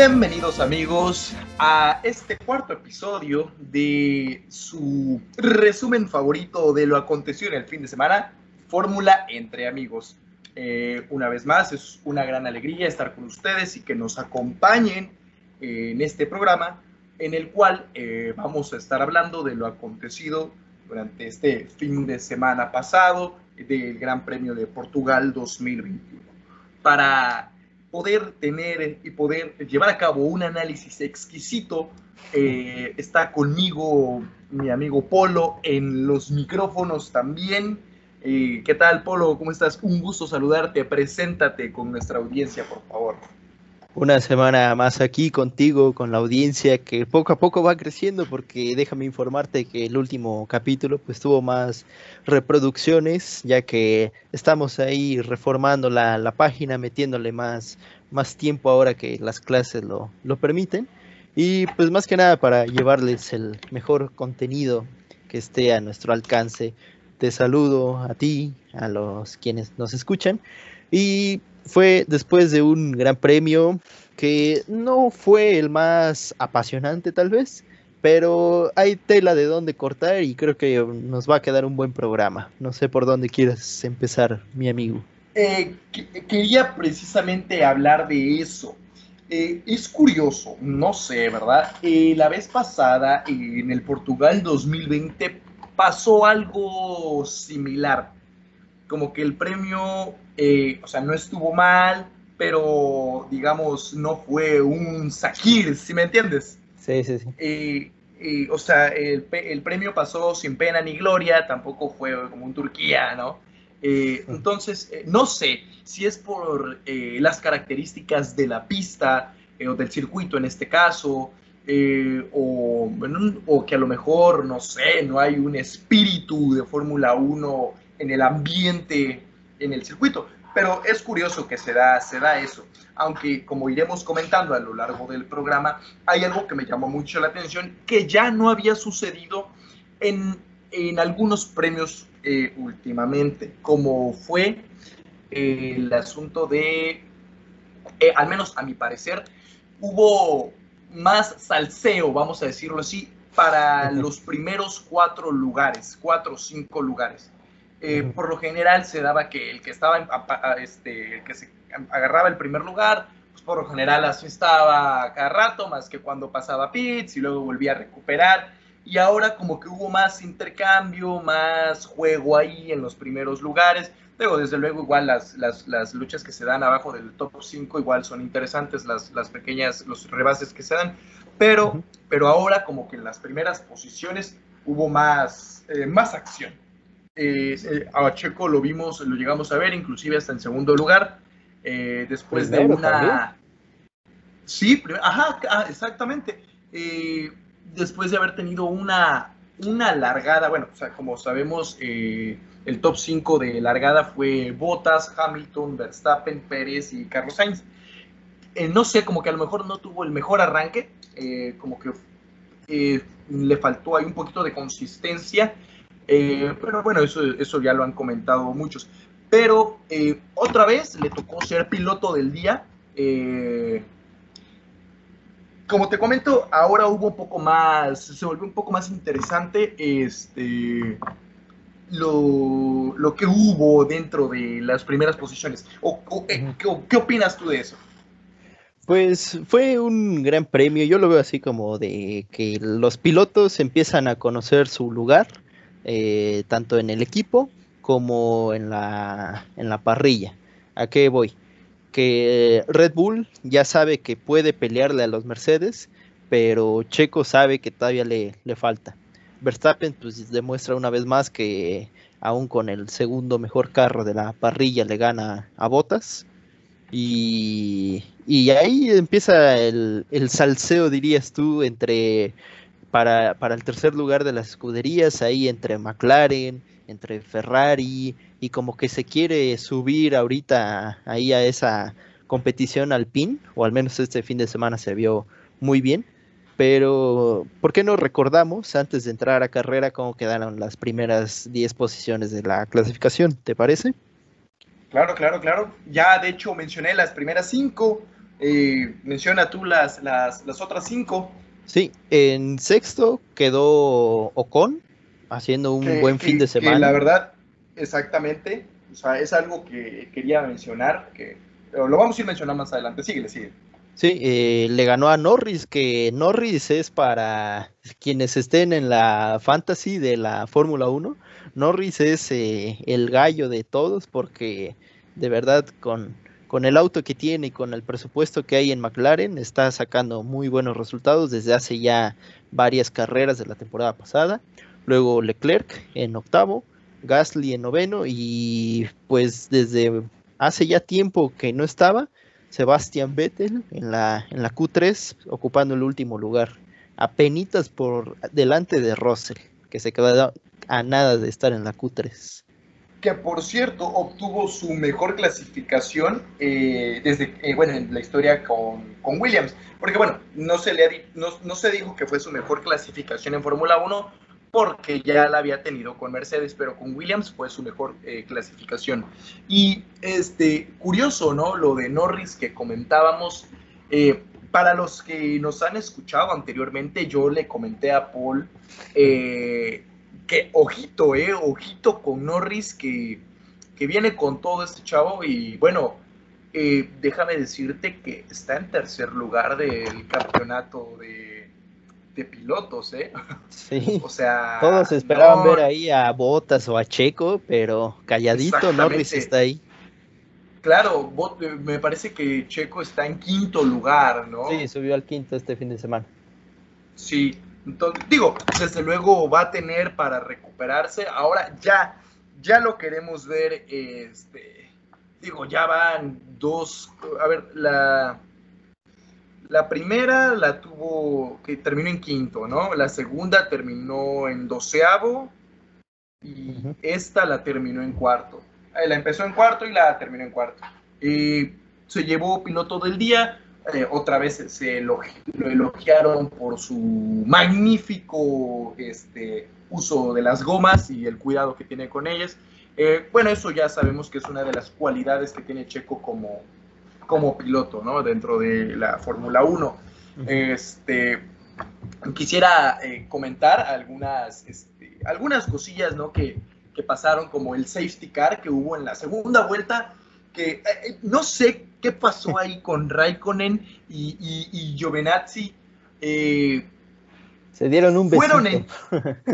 Bienvenidos amigos a este cuarto episodio de su resumen favorito de lo acontecido en el fin de semana, Fórmula entre amigos. Eh, una vez más, es una gran alegría estar con ustedes y que nos acompañen en este programa en el cual eh, vamos a estar hablando de lo acontecido durante este fin de semana pasado del Gran Premio de Portugal 2021. Para poder tener y poder llevar a cabo un análisis exquisito, eh, está conmigo mi amigo Polo en los micrófonos también. Eh, ¿Qué tal, Polo? ¿Cómo estás? Un gusto saludarte. Preséntate con nuestra audiencia, por favor. Una semana más aquí contigo, con la audiencia que poco a poco va creciendo, porque déjame informarte que el último capítulo pues tuvo más reproducciones, ya que estamos ahí reformando la, la página, metiéndole más, más tiempo ahora que las clases lo, lo permiten. Y pues más que nada para llevarles el mejor contenido que esté a nuestro alcance. Te saludo a ti, a los quienes nos escuchan. Y fue después de un gran premio que no fue el más apasionante tal vez, pero hay tela de dónde cortar y creo que nos va a quedar un buen programa. No sé por dónde quieras empezar, mi amigo. Eh, quería precisamente hablar de eso. Eh, es curioso, no sé, ¿verdad? Eh, la vez pasada, en el Portugal 2020, pasó algo similar. Como que el premio eh, o sea, no estuvo mal, pero digamos, no fue un Sakir, ¿sí me entiendes? Sí, sí, sí. Eh, eh, o sea, el, premio pasó sin pena ni gloria, tampoco fue como un Turquía, ¿no? entonces, no sé si es por las características de la pista o del circuito en este caso, o, o, que a lo mejor, no sé, no hay un espíritu de Fórmula 1 en el ambiente en el circuito. Pero es curioso que se da, se da eso. Aunque, como iremos comentando a lo largo del programa, hay algo que me llamó mucho la atención que ya no había sucedido en, en algunos premios eh, últimamente, como fue el asunto de, eh, al menos a mi parecer, hubo más salseo, vamos a decirlo así, para los primeros cuatro lugares, cuatro o cinco lugares. Eh, por lo general se daba que el que estaba, este, que se agarraba el primer lugar, pues por lo general así estaba cada rato, más que cuando pasaba pits y luego volvía a recuperar. Y ahora como que hubo más intercambio, más juego ahí en los primeros lugares. Luego, desde luego, igual las, las, las luchas que se dan abajo del top 5 igual son interesantes, las, las pequeñas, los rebases que se dan. Pero, pero ahora como que en las primeras posiciones hubo más, eh, más acción. Eh, eh, a Checo lo vimos, lo llegamos a ver, inclusive hasta en segundo lugar, eh, después de una... Sí, ajá, ah, exactamente. después de haber tenido una, una largada, bueno, o sea, como sabemos, el top 5 de largada fue Bottas, Hamilton, Verstappen, Pérez y Carlos Sainz. no sé, como que a lo mejor no tuvo el mejor arranque, como que le faltó ahí un poquito de consistencia eh, pero bueno, eso, eso ya lo han comentado muchos. Pero eh, otra vez le tocó ser piloto del día. Eh, como te comento, ahora hubo un poco más, se volvió un poco más interesante este, lo, lo que hubo dentro de las primeras posiciones. O, ¿qué, ¿Qué opinas tú de eso? Pues fue un gran premio, yo lo veo así como de que los pilotos empiezan a conocer su lugar, eh, tanto en el equipo como en la, en la parrilla. ¿A qué voy? Que Red Bull ya sabe que puede pelearle a los Mercedes, pero Checo sabe que todavía le, le falta. Verstappen pues demuestra una vez más que aún con el segundo mejor carro de la parrilla le gana a Botas. Y, y ahí empieza el, el salseo, dirías tú, entre para, para el tercer lugar de las escuderías, ahí entre McLaren, entre Ferrari, y como que se quiere subir ahorita ahí a esa competición alpine, o al menos este fin de semana se vio muy bien. Pero, ¿por qué no recordamos antes de entrar a carrera cómo quedaron las primeras 10 posiciones de la clasificación? ¿Te parece? Claro, claro, claro. Ya de hecho mencioné las primeras 5 Eh, menciona tú las, las, las otras cinco. Sí, en sexto quedó Ocon, haciendo un buen fin de semana. la verdad, exactamente, o sea, es algo que quería mencionar, que lo vamos a ir mencionando más adelante. Sigue, sigue. Sí, eh, le ganó a Norris, que Norris es para quienes estén en la fantasy de la Fórmula 1. Norris es eh, el gallo de todos porque de verdad con, con el auto que tiene y con el presupuesto que hay en McLaren está sacando muy buenos resultados desde hace ya varias carreras de la temporada pasada. Luego Leclerc en octavo, Gasly en noveno y pues desde hace ya tiempo que no estaba Sebastian Vettel en la, en la Q3 ocupando el último lugar, apenitas por delante de Russell, que se quedó a nada de estar en la Q3 que por cierto obtuvo su mejor clasificación eh, desde, eh, bueno, en la historia con, Williams. Porque bueno, no se, le no, no, se dijo que fue su mejor clasificación en Fórmula 1 porque ya la había tenido con Mercedes, pero con Williams fue su mejor eh, clasificación. Y este, curioso, ¿no? Lo de Norris que comentábamos. para los que nos han escuchado anteriormente, yo le comenté a Paul que ojito, eh, ojito con Norris que, viene con todo este chavo y bueno, eh, déjame decirte que está en tercer lugar del campeonato de, pilotos, ¿eh? Sí. o sea, todos esperaban ver ahí a Botas o a Checo, pero calladito Norris está ahí. Claro, me parece que Checo está en quinto lugar, ¿no? Sí, subió al quinto este fin de semana. Sí, entonces, digo, desde luego va a tener para recuperarse. Ahora ya, ya lo queremos ver. Este, digo, ya van dos. A ver, la, la primera la tuvo, que terminó en quinto, ¿no? La segunda terminó en doceavo. Y esta la terminó en cuarto. Eh, la empezó en cuarto y la terminó en cuarto. Y se llevó piloto del día eh, otra vez se lo elogiaron por su magnífico este, uso de las gomas y el cuidado que tiene con ellas. Eh, bueno, eso ya sabemos que es una de las cualidades que tiene Checo como, como piloto, ¿no? Dentro de la Fórmula 1. Este, quisiera eh, comentar algunas, este, algunas cosillas, ¿no? Que, que pasaron, como el safety car que hubo en la segunda vuelta, que no sé qué pasó ahí con Raikkonen y, y, Giovinazzi. Eh, se dieron un besito. Fueron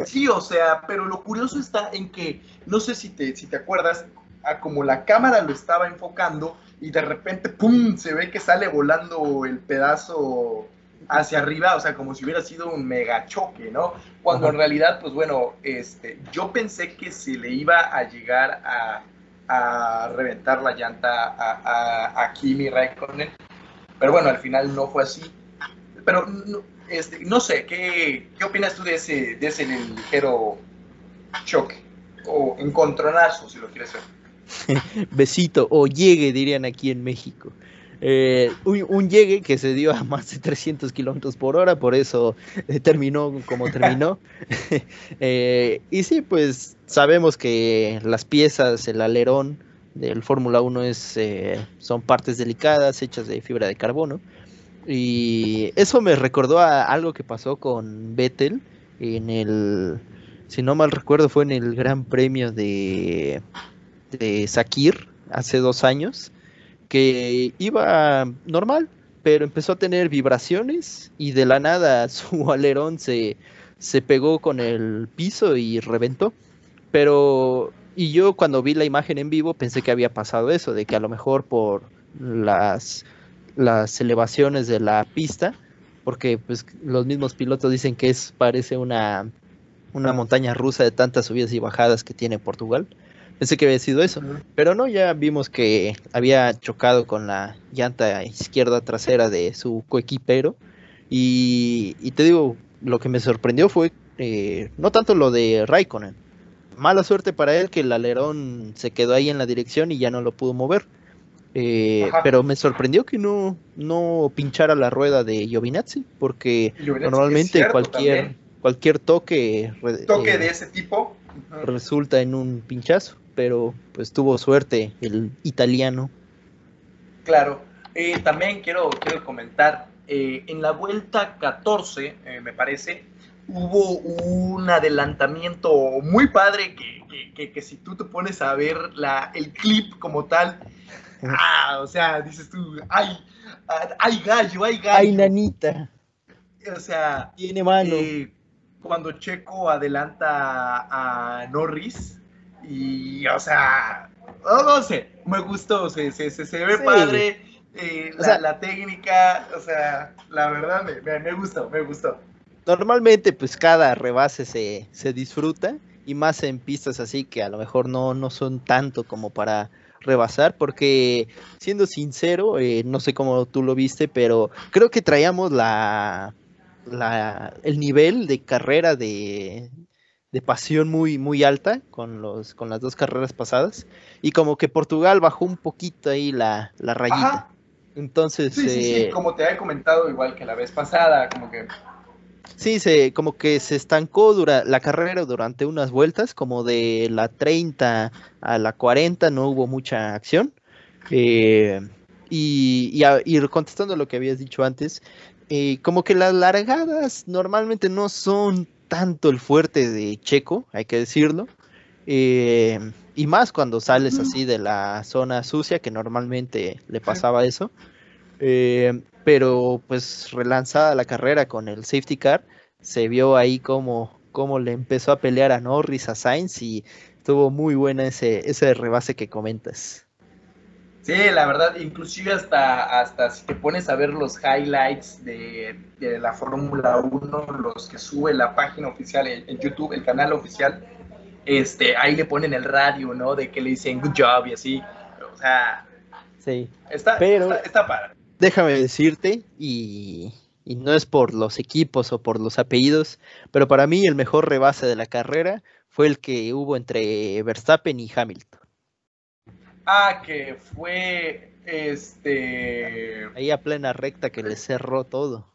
sí, o sea, pero lo curioso está en que, no sé si te, si te acuerdas, a como la cámara lo estaba enfocando y de repente, ¡pum!, se ve que sale volando el pedazo hacia arriba, o sea, como si hubiera sido un mega choque, ¿no? Cuando en realidad, pues bueno, este, yo pensé que se le iba a llegar a, a reventar la llanta a, a, Kimi Raikkonen. Pero bueno, al final no fue así. Pero no, este, no sé, ¿qué, ¿qué opinas tú de ese, de ese ligero choque? O encontronazo, si lo quieres ver. Besito, o llegue, dirían aquí en México. Eh, un, llegue que se dio a más de 300 kilómetros por hora, por eso eh, terminó como terminó. Eh, y sí, pues sabemos que las piezas, el alerón del Fórmula 1 es, son partes delicadas hechas de fibra de carbono. Y eso me recordó a algo que pasó con Vettel en el, si no mal recuerdo, fue en el Gran Premio de, de Sakir hace dos años que iba normal, pero empezó a tener vibraciones y de la nada su alerón se, se pegó con el piso y reventó. Pero, y yo cuando vi la imagen en vivo pensé que había pasado eso, de que a lo mejor por las, las elevaciones de la pista, porque pues los mismos pilotos dicen que es, parece una, una montaña rusa de tantas subidas y bajadas que tiene Portugal Pensé que había sido eso. Pero no, ya vimos que había chocado con la llanta izquierda trasera de su coequipero. Y, te digo, lo que me sorprendió fue eh, no tanto lo de Raikkonen. Mala suerte para él que el alerón se quedó ahí en la dirección y ya no lo pudo mover. Eh, pero me sorprendió que no, no pinchara la rueda de Giovinazzi, porque normalmente cualquier, cualquier toque, toque eh, de ese tipo resulta en un pinchazo pero pues tuvo suerte el italiano. Claro. Eh, también quiero, quiero comentar, eh, en la vuelta 14, eh, me parece, hubo un adelantamiento muy padre que, que, que, si tú te pones a ver la, el clip como tal, ah, o sea, dices tú, ay, hay gallo, hay gallo. Ay, nanita. O sea, tiene mano. cuando Checo adelanta a Norris y, o sea, no, sé, me gustó, se, se, se, ve padre. Eh, la, la, técnica, o sea, la verdad me, me, me, gustó, me gustó. Normalmente, pues cada rebase se, se disfruta y más en pistas así que a lo mejor no, no son tanto como para rebasar, porque siendo sincero, eh, no sé cómo tú lo viste, pero creo que traíamos la, la el nivel de carrera de, de pasión muy, muy alta con, los, con las dos carreras pasadas. Y como que Portugal bajó un poquito ahí la, la rayita. Entonces. Sí, sí, sí, eh, como te había comentado, igual que la vez pasada, como que. Sí, se, como que se estancó dura, la carrera durante unas vueltas, como de la 30 a la 40 no hubo mucha acción. Eh, y, y, y, contestando lo que habías dicho antes, eh, como que las largadas normalmente no son tanto el fuerte de Checo, hay que decirlo. Eh, y más cuando sales así de la zona sucia, que normalmente le pasaba eso. Eh, pero pues relanzada la carrera con el safety car, se vio ahí como, como le empezó a pelear a Norris, a Sainz y estuvo muy buena ese, ese rebase que comentas. Sí, la verdad, inclusive hasta, hasta si te pones a ver los highlights de, de la Fórmula 1, los que sube la página oficial en, YouTube, el canal oficial, este, ahí le ponen el radio, ¿no? De que le dicen good job y así. O sea, sí. está, pero está, para. Déjame decirte, y, y no es por los equipos o por los apellidos, pero para mí el mejor rebase de la carrera fue el que hubo entre Verstappen y Hamilton. Ah, que fue este. Ahí a plena recta que le cerró todo.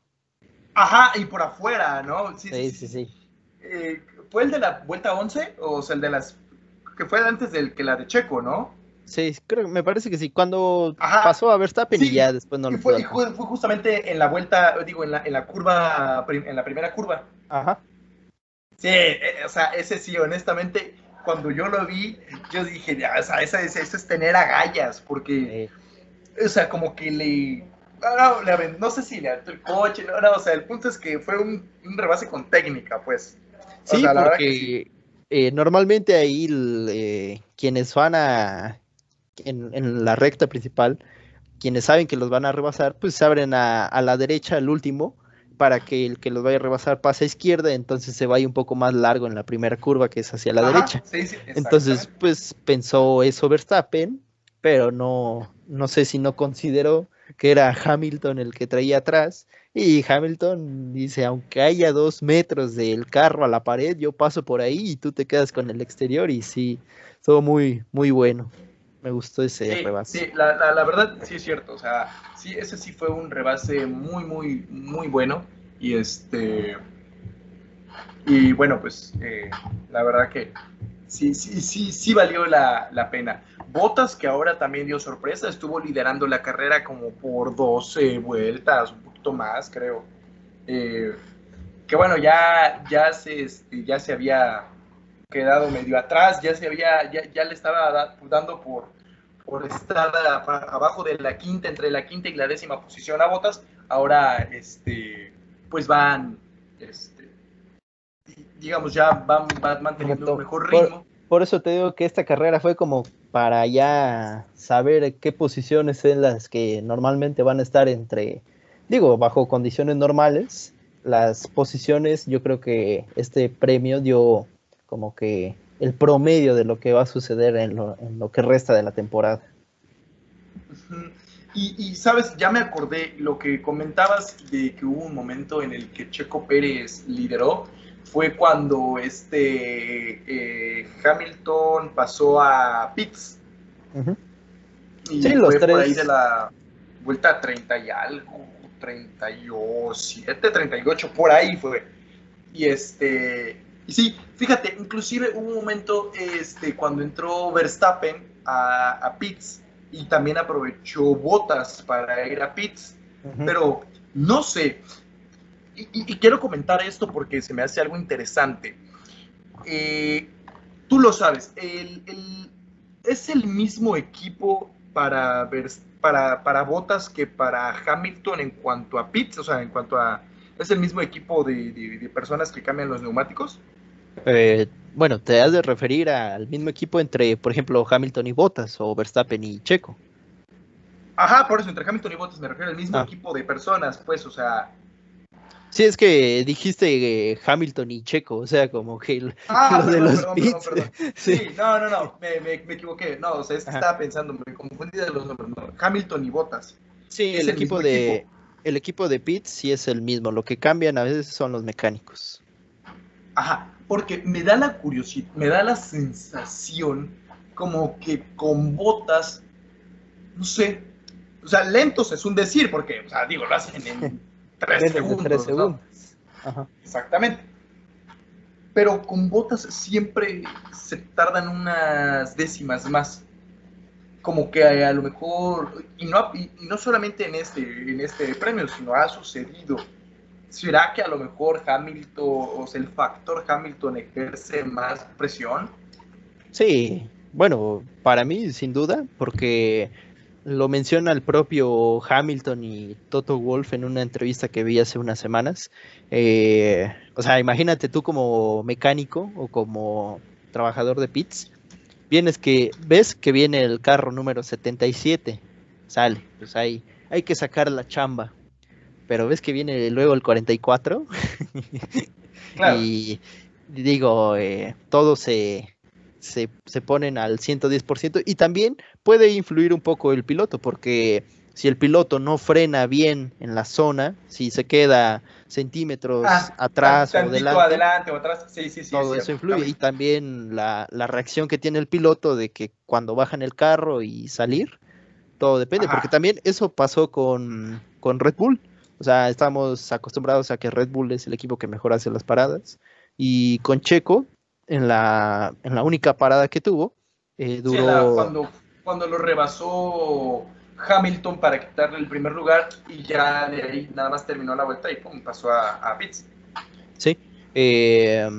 Ajá, y por afuera, ¿no? Sí, sí, sí. sí, eh, ¿Fue el de la vuelta 11? O sea, el de las. que fue antes del que la de Checo, ¿no? Sí, creo, me parece que sí. Cuando pasó a Verstappen y ya después no lo fue, fue, fue justamente en la vuelta, digo, en la, en la curva, en la primera curva. Ajá. Sí, eh, o sea, ese sí, honestamente, cuando yo lo vi, yo dije, ya, o sea, eso, es tener agallas, porque, o sea, como que le, no, no, no sé si le aventó el coche, no, no, o sea, el punto es que fue un, un rebase con técnica, pues. O sí, sea, porque sí. Eh, normalmente ahí eh, quienes van a, en, en, la recta principal, quienes saben que los van a rebasar, pues se abren a, a la derecha, el último, para que el que los vaya a rebasar pase a izquierda, entonces se vaya un poco más largo en la primera curva que es hacia la Ajá, derecha. Sí, sí, entonces, pues pensó eso Verstappen, pero no, no sé si no consideró que era Hamilton el que traía atrás. Y Hamilton dice, aunque haya dos metros del carro a la pared, yo paso por ahí y tú te quedas con el exterior. Y sí, todo muy, muy bueno. Me gustó ese sí, rebase. Sí, la, la, la, verdad sí es cierto. O sea, sí, ese sí fue un rebase muy, muy, muy bueno. Y este. Y bueno, pues eh, la verdad que sí, sí, sí, sí valió la, la, pena. Botas, que ahora también dio sorpresa, estuvo liderando la carrera como por 12 vueltas, un poquito más, creo. Eh, que bueno, ya, ya, se, este, ya se había quedado medio atrás, ya se había, ya, ya le estaba dando por, por estar abajo de la quinta, entre la quinta y la décima posición a botas, ahora este pues van este, digamos ya van, van manteniendo un mejor ritmo. Por, por, eso te digo que esta carrera fue como para ya saber qué posiciones son las que normalmente van a estar entre, digo, bajo condiciones normales, las posiciones, yo creo que este premio dio como que el promedio de lo que va a suceder en lo, en lo que resta de la temporada. Y, y, sabes, ya me acordé lo que comentabas de que hubo un momento en el que Checo Pérez lideró, fue cuando este eh, Hamilton pasó a Pitts. Uh -huh. Y sí, fue los por tres... ahí de la vuelta 30 y algo, 37, 38, por ahí fue. Y este, y sí, fíjate, inclusive hubo un momento este, cuando entró Verstappen a, a Pitts, y también aprovechó botas para ir a pits, pero no sé, y, quiero comentar esto porque se me hace algo interesante. Eh, tú lo sabes, es el mismo equipo para, para, para Botas que para Hamilton en cuanto a pits, o sea, en cuanto a... ¿Es el mismo equipo de, personas que cambian los neumáticos? Eh, bueno, te has de referir al mismo equipo entre, por ejemplo, Hamilton y Botas o Verstappen y Checo. Ajá, por eso, entre Hamilton y Botas me refiero al mismo ah. equipo de personas, pues, o sea, Sí, es que dijiste eh, Hamilton y Checo, o sea, como que ah, lo de los perdón, Perdón, sí. no, no, no, me, me, equivoqué. No, o sea, es que estaba pensando, me confundí de los nombres. No. Hamilton y Bottas. Sí, el, equipo de el equipo de Pitts sí es el mismo. Lo que cambian a veces son los mecánicos. Ajá, porque me da la curiosidad, me da la sensación como que con Botas, no sé, o sea, lentos es un decir, porque, o sea, digo, lo hacen en tres segundos. Exactamente. Pero con botas siempre se tardan unas décimas más. Como que a, lo mejor, y no, y, no solamente en este, en este premio, sino ha sucedido. ¿Será que a lo mejor Hamilton, o sea, el factor Hamilton ejerce más presión? Sí, bueno, para mí sin duda, porque lo menciona el propio Hamilton y Toto Wolf en una entrevista que vi hace unas semanas. Eh, o sea, imagínate tú como mecánico o como trabajador de pits, vienes que ves que viene el carro número 77, sale, pues ahí hay que sacar la chamba. Pero ves que viene luego el 44 y digo, eh, todo se se, se ponen al 110% y también puede influir un poco el piloto porque si el piloto no frena bien en la zona, si se queda centímetros ah, atrás o delante, o atrás, sí, sí, sí, todo eso influye. Y también. la, la, reacción que tiene el piloto de que cuando bajan el carro y salir, todo depende, porque también eso pasó con, con Red Bull, o sea, estamos acostumbrados a que Red Bull es el equipo que mejor hace las paradas. Y con Checo en la, en la única parada que tuvo. Eh, duró... cuando, cuando lo rebasó Hamilton para quitarle el primer lugar y ya de ahí nada más terminó la vuelta y pum, pasó a, a Pitts. Sí. Eh,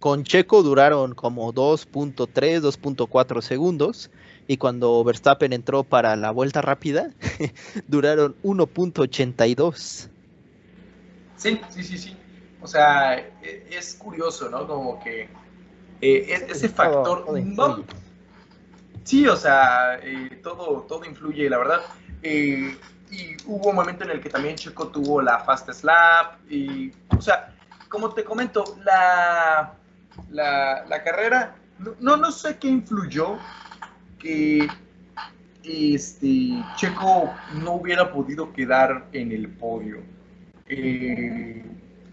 con Checo duraron como 2.3, 2.4 segundos y cuando Verstappen entró para la vuelta rápida duraron 1.82. Sí, sí, sí, sí. O sea, e, es curioso, ¿no? Como que eh, ese factor... sí, o sea, eh, todo, todo influye, la verdad. Eh, y hubo un momento en el que también Checo tuvo la fast slap. Y, o sea, como te comento, la, la, carrera, no, no sé qué influyó que este, Checo no hubiera podido quedar en el podio.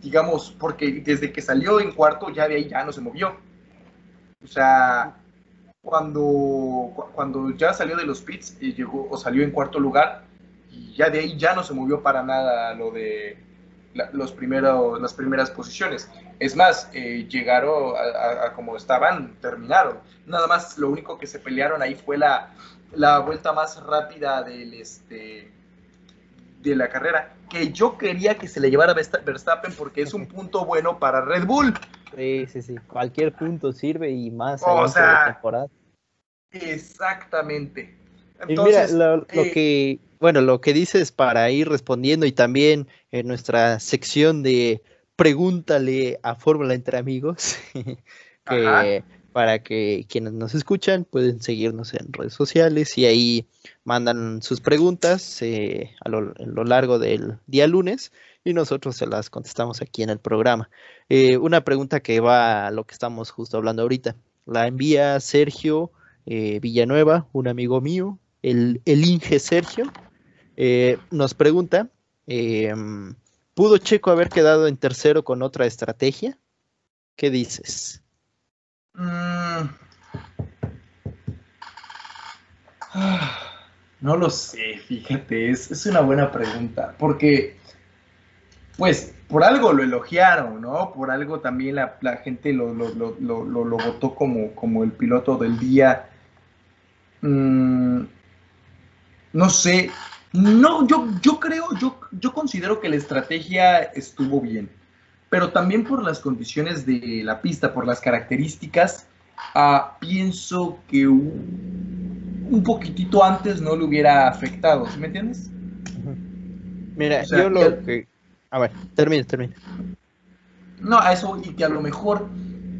digamos, porque desde que salió en cuarto, ya de ahí ya no se movió. O sea, cuando, cuando ya salió de los pits y llegó o salió en cuarto lugar, y ya de ahí ya no se movió para nada lo de los primeros, las primeras posiciones. Es más, eh, llegaron a, como estaban, terminaron. Nada más lo único que se pelearon ahí fue la, la vuelta más rápida del este de la carrera, que yo quería que se le llevara Verstappen porque es un punto bueno para Red Bull. Sí, sí, sí. Cualquier punto sirve y más o sea, temporada. Exactamente. Entonces, mira, lo, eh, que, bueno, lo que dices para ir respondiendo y también en nuestra sección de pregúntale a Fórmula entre amigos, que para que quienes nos escuchan pueden seguirnos en redes sociales y ahí mandan sus preguntas eh, a, lo, largo del día lunes y nosotros se las contestamos aquí en el programa. Eh, una pregunta que va a lo que estamos justo hablando ahorita. La envía Sergio eh, Villanueva, un amigo mío, el, el Inge Sergio, nos pregunta, ¿pudo Checo haber quedado en tercero con otra estrategia? ¿Qué dices? Mm. No lo sé, fíjate, es, una buena pregunta, porque, pues, por algo lo elogiaron, ¿no? Por algo también la, gente lo, lo, votó como, como el piloto del día. Mm, no sé, no, yo, yo creo, yo, yo considero que la estrategia estuvo bien, pero también por las condiciones de la pista, por las características, ah, pienso que un poquitito antes no le hubiera afectado, ¿me entiendes? Mira, yo lo que... A ver, termina, termina. No, a eso, y que a lo mejor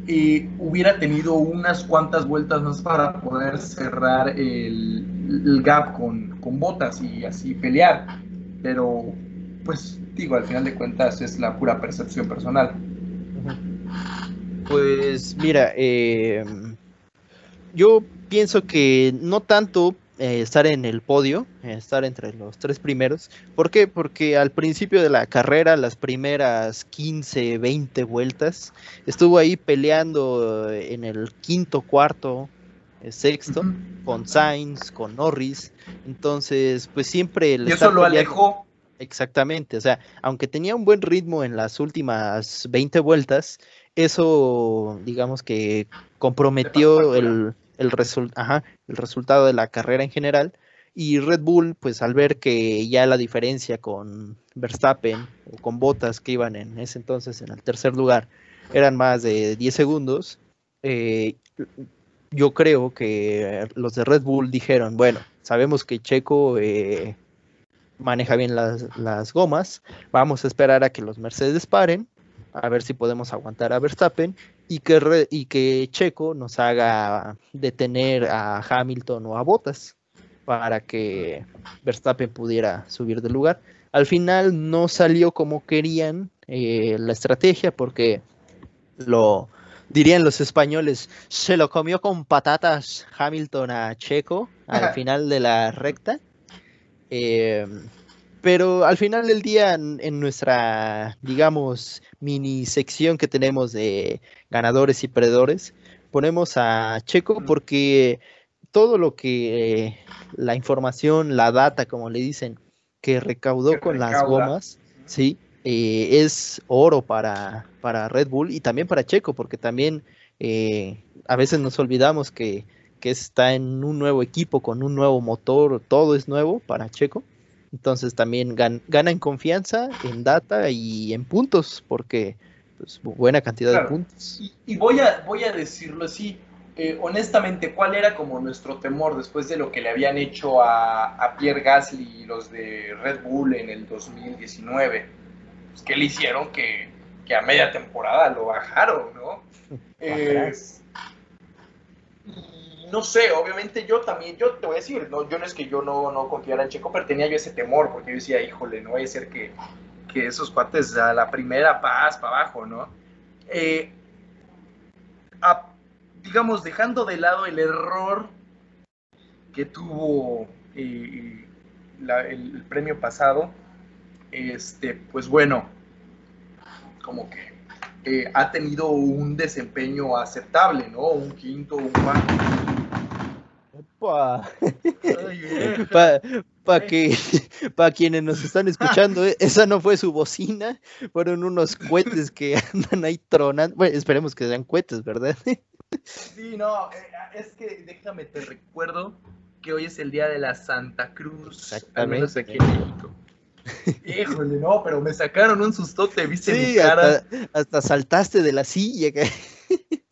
eh, hubiera tenido unas cuantas vueltas más para poder cerrar el, gap con, botas y así pelear. Pero, pues, digo, al final de cuentas es la pura percepción personal. Pues mira, eh, yo pienso que no tanto eh, estar en el podio, estar entre los tres primeros. ¿Por qué? Porque al principio de la carrera, las primeras 15, 20 vueltas, estuvo ahí peleando en el quinto, cuarto, eh, sexto, con Sainz, con Norris. Entonces, pues siempre... y eso lo alejó. Exactamente, o sea, aunque tenía un buen ritmo en las últimas 20 vueltas, eso, digamos que comprometió el, el, el resultado de la carrera en general. Y Red Bull, pues al ver que ya la diferencia con Verstappen o con Bottas que iban en ese entonces en el tercer lugar eran más de 10 segundos, eh, yo creo que los de Red Bull dijeron, bueno, sabemos que Checo eh, maneja bien las, las, gomas, vamos a esperar a que los Mercedes paren, a ver si podemos aguantar a Verstappen y que, y que Checo nos haga detener a Hamilton o a Bottas para que Verstappen pudiera subir de lugar. Al final no salió como querían eh, la estrategia porque lo dirían los españoles, se lo comió con patatas Hamilton a Checo al final de la recta. Eh, pero al final del día, en, nuestra, digamos, mini sección que tenemos de ganadores y perdedores, ponemos a Checo porque todo lo que la información, la data, como le dicen, que recaudó con las gomas, sí, eh, es oro para, para Red Bull y también para Checo, porque también eh, a veces nos olvidamos que, que está en un nuevo equipo, con un nuevo motor, todo es nuevo para Checo. Entonces también gana en confianza, en data y en puntos, porque pues, buena cantidad de puntos. Y, voy, a, voy a decirlo así, eh, honestamente, ¿cuál era como nuestro temor después de lo que le habían hecho a, Pierre Gasly y los de Red Bull en el 2019? Pues, ¿Qué le hicieron que, a media temporada lo bajaron, no? no sé, obviamente yo también, yo te voy a decir, no, yo no es que yo no, no confiara en Checo, pero tenía yo ese temor, porque yo decía, híjole, no vaya a ser que, esos cuates a la primera paz para abajo, ¿no? Eh, digamos, dejando de lado el error que tuvo eh, el, premio pasado, este, pues bueno, como que eh, ha tenido un desempeño aceptable, ¿no? Un quinto, un cuarto para que para quienes nos están escuchando, eh, esa no fue su bocina, fueron unos cohetes que andan ahí tronando. Bueno, esperemos que sean cohetes, ¿verdad? Sí, no, eh, es que déjame te recuerdo que hoy es el día de la Santa Cruz, al menos aquí en México. Híjole, no, pero me sacaron un sustote, viste mi cara. Hasta, hasta saltaste de la silla.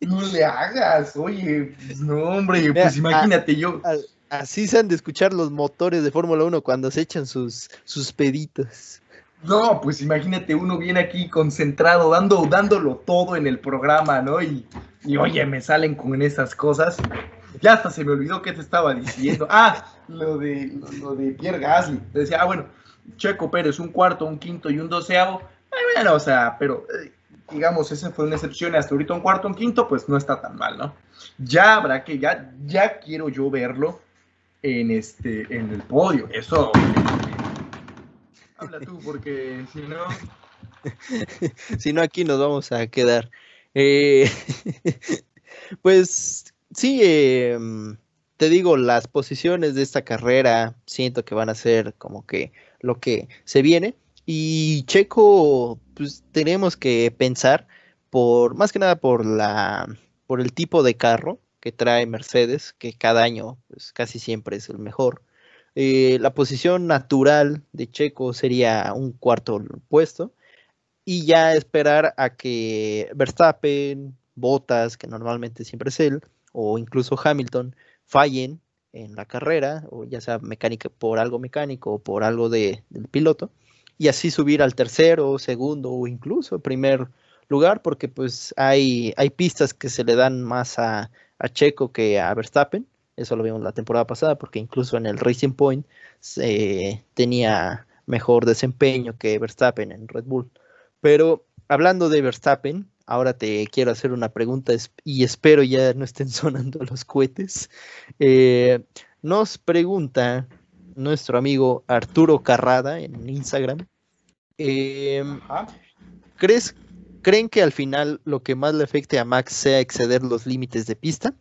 No le hagas, oye, pues, no, hombre, pues imagínate yo. así se han de escuchar los motores de Fórmula 1 cuando se echan sus, sus peditos. No, pues imagínate uno viene aquí concentrado, dando, dándolo todo en el programa, ¿no? Y, y oye, me salen con esas cosas. Ya hasta se me olvidó qué te estaba diciendo. Ah, lo de, lo de Pierre Gasly. Decía, ah, bueno, Checo Pérez, un cuarto, un quinto y un doceavo. Bueno, o sea, pero eh, digamos, esa fue una excepción, hasta ahorita un cuarto, un quinto, pues no está tan mal, ¿no? Ya habrá que, ya, ya quiero yo verlo en este, en el podio, eso. Habla tú, porque si no... si no, aquí nos vamos a quedar. Eh, pues sí, em, te digo, las posiciones de esta carrera siento que van a ser como que lo que se viene. Y Checo, pues tenemos que pensar por, más que nada por la, por el tipo de carro que trae Mercedes, que cada año, pues casi siempre es el mejor. eh, la posición natural de Checo sería un cuarto puesto y ya esperar a que Verstappen, Bottas, que normalmente siempre es él, o incluso Hamilton, fallen en la carrera, o ya sea mecánica por algo mecánico o por algo de, del piloto, y así subir al tercero, segundo o incluso primer lugar, porque pues hay, hay pistas que se le dan más a, a Checo que a Verstappen. Eso lo vimos la temporada pasada, porque incluso en el Racing Point se tenía mejor desempeño que Verstappen en Red Bull. Pero hablando de Verstappen, ahora te quiero hacer una pregunta y espero ya no estén sonando los cohetes. Eh, nos pregunta nuestro amigo Arturo Carrada en Instagram. Em, ¿Crees, ¿Creen que al final lo que más le afecte a Max sea exceder los límites de pista?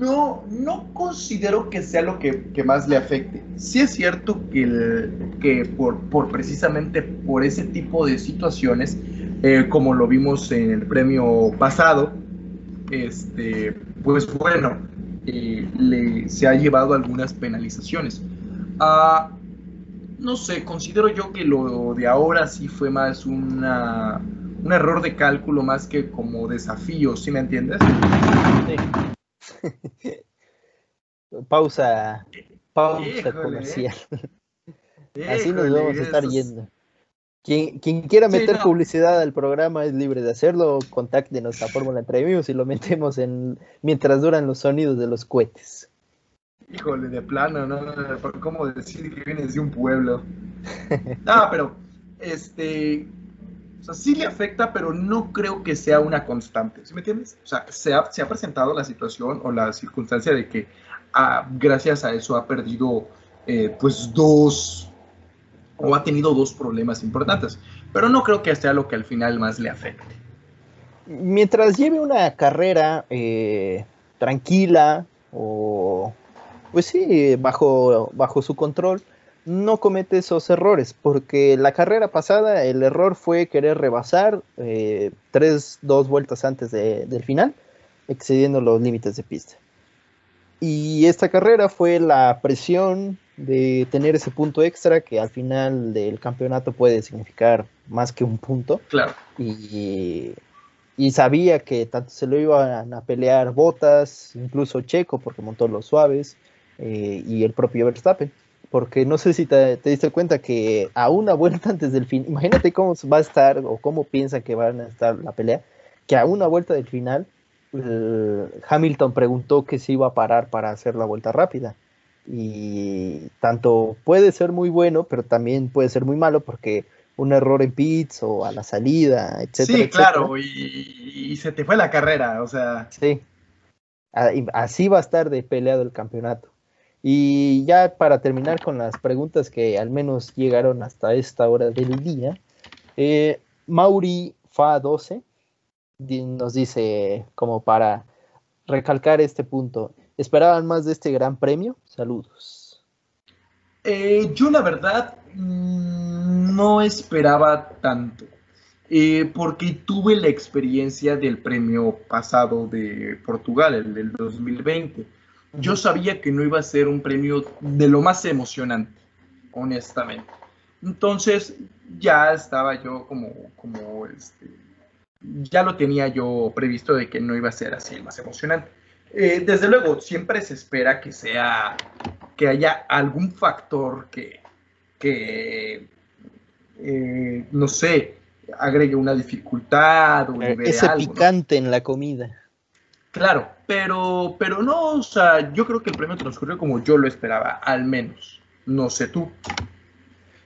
no, no considero que sea lo que, más le afecte. Sí es cierto que, que por, por, precisamente por ese tipo de situaciones, eh, como lo vimos en el premio pasado, este, pues bueno, eh, le, se ha llevado algunas penalizaciones. Ah, no sé, considero yo que lo de ahora sí fue más una, un error de cálculo más que como desafío, ¿sí me entiendes? pausa, pausa comercial. Así nos vamos a estar yendo. Quien, quien quiera meter publicidad al programa es libre de hacerlo. Contáctenos a Fórmula Entre y lo metemos en mientras duran los sonidos de los cohetes. Híjole, de plano, ¿no? ¿Cómo decir que vienes de un pueblo? No, pero, este, o sea, sí le afecta, pero no creo que sea una constante, ¿sí me entiendes? O sea, se ha, se ha presentado la situación o la circunstancia de que ah, gracias a eso ha perdido, eh, pues, dos, o ha tenido dos problemas importantes, pero no creo que sea lo que al final más le afecte. Mientras lleve una carrera eh, tranquila o pues sí, bajo, bajo su control, no comete esos errores, porque la carrera pasada el error fue querer rebasar eh, tres, dos vueltas antes del final, excediendo los límites de pista. Y esta carrera fue la presión de tener ese punto extra que al final del campeonato puede significar más que un punto. Claro. Y, y sabía que tanto se lo iban a pelear Botas, incluso Checo, porque montó los suaves, eh, y el propio Verstappen. Porque no sé si te, diste cuenta que a una vuelta antes del fin, imagínate cómo va a estar o cómo piensa que van a estar la pelea, que a una vuelta del final Hamilton preguntó que se iba a parar para hacer la vuelta rápida. Y tanto puede ser muy bueno, pero también puede ser muy malo porque un error en pits o a la salida, etcétera. Sí, claro, y, y, se te fue la carrera, o sea. Sí. Así va a estar de peleado el campeonato. Y ya para terminar con las preguntas que al menos llegaron hasta esta hora del día, eh, Mauri Fa12 nos dice como para recalcar este punto, ¿esperaban más de este gran premio? Saludos. Eh, yo la verdad mm, no esperaba tanto, eh, porque tuve la experiencia del premio pasado de Portugal, el del 2020 yo sabía que no iba a ser un premio de lo más emocionante, honestamente. Entonces ya estaba yo como, como este, ya lo tenía yo previsto de que no iba a ser así el más emocionante. Eh, desde luego, siempre se espera que sea, que haya algún factor que, que eh, no sé, agregue una dificultad o eh, Ese picante en la comida. Claro, pero, pero no, o sea, yo creo que el premio transcurrió como yo lo esperaba, al menos. No sé tú.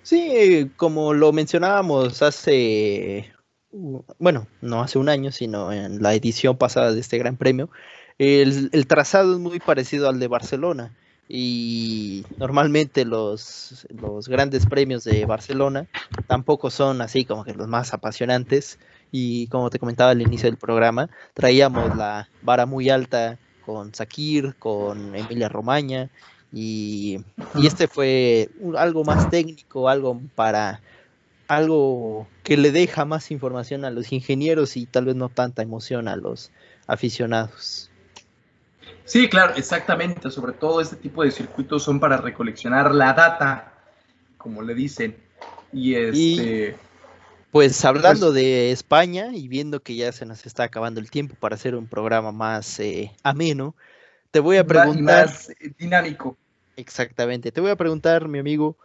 Sí, como lo mencionábamos hace, bueno, no hace un año, sino en la edición pasada de este Gran Premio, el, trazado es muy parecido al de Barcelona y normalmente los, los grandes premios de Barcelona tampoco son así como que los más apasionantes y como te comentaba al inicio del programa, traíamos la vara muy alta con Sakir, con Emilia Romaña y, este fue algo más técnico, algo para algo que le deja más información a los ingenieros y tal vez no tanta emoción a los aficionados. Sí, claro, exactamente. Sobre todo este tipo de circuitos son para recoleccionar la data, como le dicen. Y este. pues hablando pues de España y viendo que ya se nos está acabando el tiempo para hacer un programa más eh, ameno, te voy a preguntar. Más dinámico. Exactamente. Te voy a preguntar, mi amigo,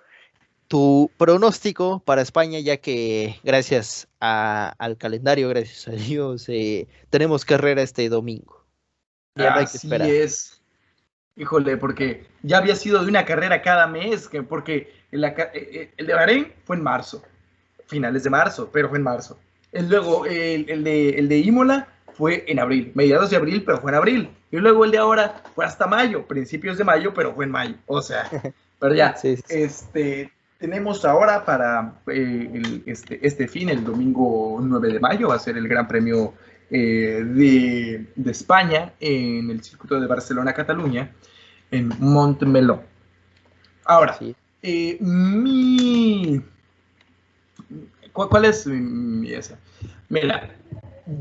tu pronóstico para España, ya que gracias al calendario, gracias a Dios, eh, tenemos carrera este domingo. Así es. Híjole, porque ya había sido de una carrera cada mes, que porque el, eh, eh, el, de Bahrein fue en marzo, finales de marzo, pero fue en marzo. El, luego el, de, el de Imola fue en abril, mediados de abril, pero fue en abril. Y luego el de ahora fue hasta mayo, principios de mayo, pero fue en mayo. O sea, pero ya, este, tenemos ahora para eh, este, este fin, el domingo 9 de mayo, va a ser el Gran Premio eh, de, España en el circuito de Barcelona-Cataluña, en Montmeló. Ahora, eh, mi... ¿Cuál, es mi esa? Mira,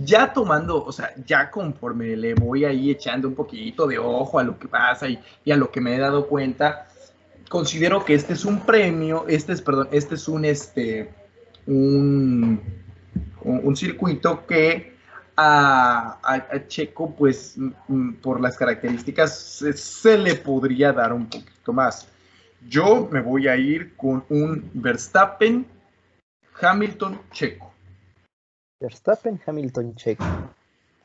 ya tomando, o sea, ya conforme le voy ahí echando un poquito de ojo a lo que pasa y, y a lo que me he dado cuenta, considero que este es un premio, este es, perdón, este es un, este, un, un circuito que a, Checo, pues por las características, se, le podría dar un poquito más. Yo me voy a ir con un Verstappen, Hamilton, Checo. Verstappen, Hamilton, Checo.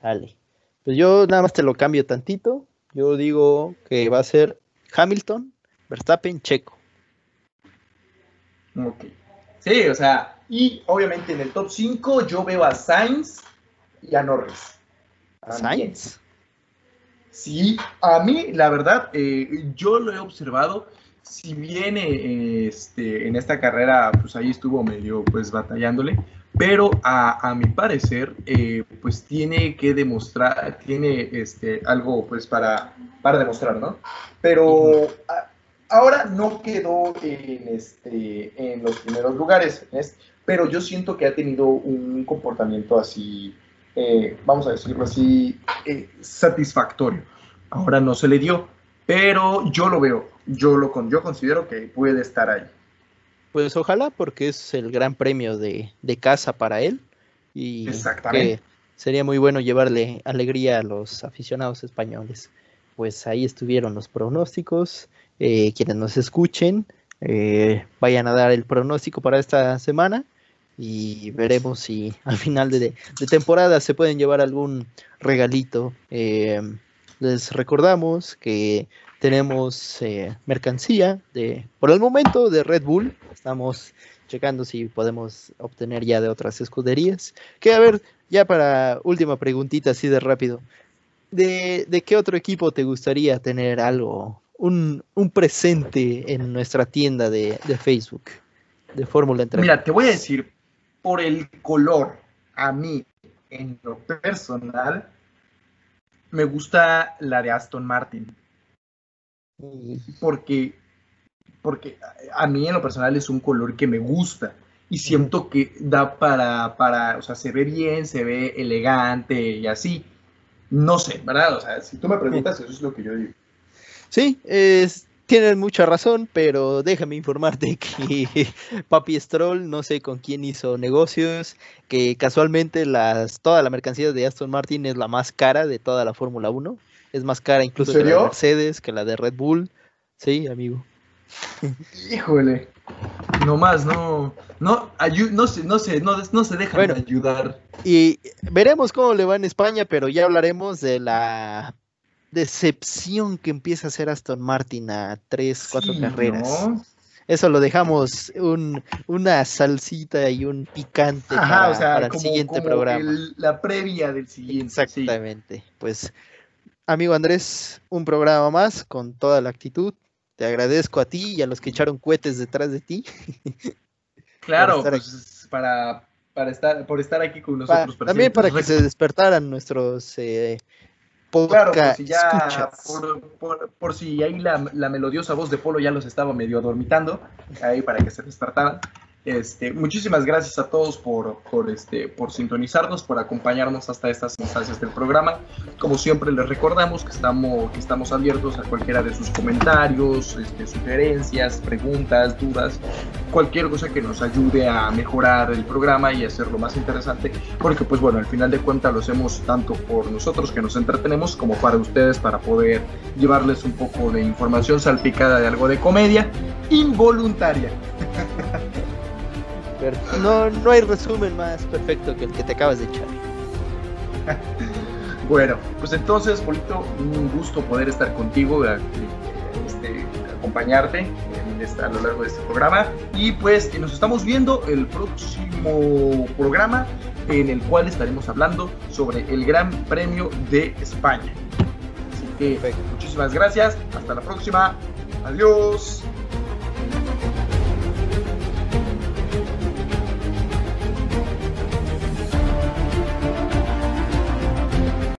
Vale. Pues yo nada más te lo cambio tantito. Yo digo que va a ser Hamilton, Verstappen, Checo. Ok. Sí, o sea, y obviamente en el top 5 yo veo a Sainz y a Norris. ¿Sainz? Sí, a mí, la verdad, eh, yo lo he observado. Si viene este, en esta carrera, pues ahí estuvo medio pues batallándole, pero a, mi parecer, eh, pues tiene que demostrar, tiene este, algo pues para, para demostrar, ¿no? Pero ahora no quedó en, este, en los primeros lugares, pero yo siento que ha tenido un comportamiento así, eh, vamos a decirlo así, eh, satisfactorio. Ahora no se le dio, pero yo lo veo, yo lo yo considero que puede estar ahí. Pues ojalá, porque es el gran premio de, casa para él. Y Que sería muy bueno llevarle alegría a los aficionados españoles. Pues ahí estuvieron los pronósticos. Eh, quienes nos escuchen, eh, vayan a dar el pronóstico para esta semana y veremos si al final de, temporada se pueden llevar algún regalito. Eh, les recordamos que tenemos mercancía de, por el momento, de Red Bull. Estamos checando si podemos obtener ya de otras escuderías. Que a ver, ya para última preguntita así de rápido. ¿De, de qué otro equipo te gustaría tener algo un, presente en nuestra tienda de, Facebook de Fórmula Entre. Mira, te voy a decir, por el color, a mí, en lo personal, me gusta la de Aston Martin. Porque, porque a mí en lo personal es un color que me gusta y siento que da para, para, o sea, se ve bien, se ve elegante y así. No sé, ¿verdad? O sea, si tú me preguntas, eso es lo que yo digo. Sí, es, tienen mucha razón, pero déjame informarte que Papi Stroll, no sé con quién hizo negocios, que casualmente las, toda la mercancía de Aston Martin es la más cara de toda la Fórmula 1. Es más cara incluso que la de Mercedes, que la de Red Bull. Sí, amigo. Híjole. Nomás no, no, no, se, no, se, no, no se dejan ayudar. Y veremos cómo le va en España, pero ya hablaremos de la decepción que empieza a hacer Aston Martin a tres, cuatro carreras. Eso lo dejamos un, una salsita y un picante para, el siguiente programa. la previa del siguiente. Exactamente. Pues, amigo Andrés, un programa más con toda la actitud. Te agradezco a ti y a los que echaron cohetes detrás de ti. Claro, pues, para, para estar, por estar aquí con nosotros. también para que se despertaran nuestros eh, Claro, por si ya, por, si ahí la, melodiosa voz de Polo ya los estaba medio adormitando, ahí para que se despertaran. Este, muchísimas gracias a todos por, por, este, por sintonizarnos, por acompañarnos hasta estas instancias del programa. Como siempre les recordamos que estamos, que estamos abiertos a cualquiera de sus comentarios, este, sugerencias, preguntas, dudas, cualquier cosa que nos ayude a mejorar el programa y hacerlo más interesante, porque pues bueno, al final de cuentas lo hacemos tanto por nosotros que nos entretenemos como para ustedes para poder llevarles un poco de información salpicada de algo de comedia involuntaria. No, no hay resumen más perfecto que el que te acabas de echar. bueno, pues entonces, Polito, un gusto poder estar contigo, este, acompañarte a lo largo de este programa. Y pues nos estamos viendo el próximo programa en el cual estaremos hablando sobre el Gran Premio de España. Así que muchísimas gracias, hasta la próxima, adiós.